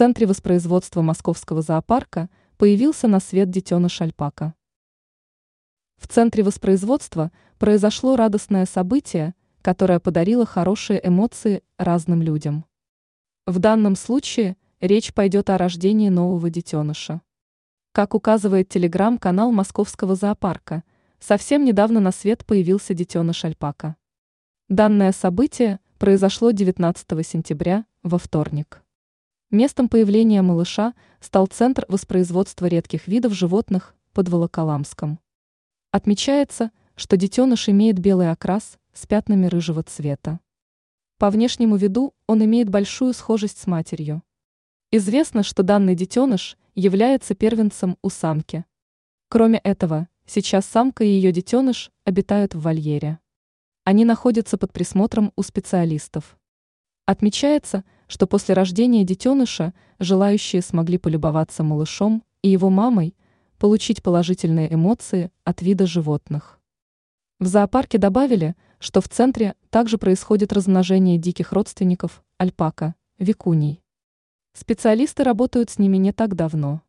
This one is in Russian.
центре воспроизводства московского зоопарка появился на свет детеныш альпака. В центре воспроизводства произошло радостное событие, которое подарило хорошие эмоции разным людям. В данном случае речь пойдет о рождении нового детеныша. Как указывает телеграм-канал Московского зоопарка, совсем недавно на свет появился детеныш альпака. Данное событие произошло 19 сентября, во вторник. Местом появления малыша стал Центр воспроизводства редких видов животных под Волоколамском. Отмечается, что детеныш имеет белый окрас с пятнами рыжего цвета. По внешнему виду он имеет большую схожесть с матерью. Известно, что данный детеныш является первенцем у самки. Кроме этого, сейчас самка и ее детеныш обитают в вольере. Они находятся под присмотром у специалистов. Отмечается, что после рождения детеныша желающие смогли полюбоваться малышом и его мамой, получить положительные эмоции от вида животных. В зоопарке добавили, что в центре также происходит размножение диких родственников альпака, викуней. Специалисты работают с ними не так давно.